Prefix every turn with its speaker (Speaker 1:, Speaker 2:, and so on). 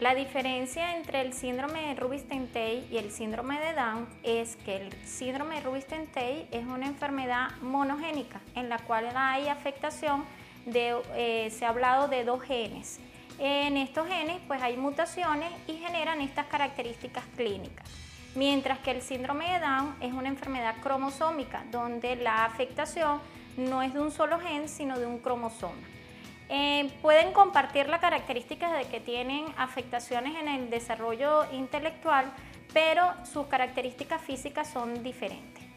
Speaker 1: La diferencia entre el síndrome de Rubinstein-Tay y el síndrome de Down es que el síndrome de Rubinstein-Tay es una enfermedad monogénica en la cual hay afectación de, eh, se ha hablado de dos genes. En estos genes pues hay mutaciones y generan estas características clínicas. Mientras que el síndrome de Down es una enfermedad cromosómica donde la afectación no es de un solo gen sino de un cromosoma. Eh, pueden compartir la característica de que tienen afectaciones en el desarrollo intelectual, pero sus características físicas son diferentes.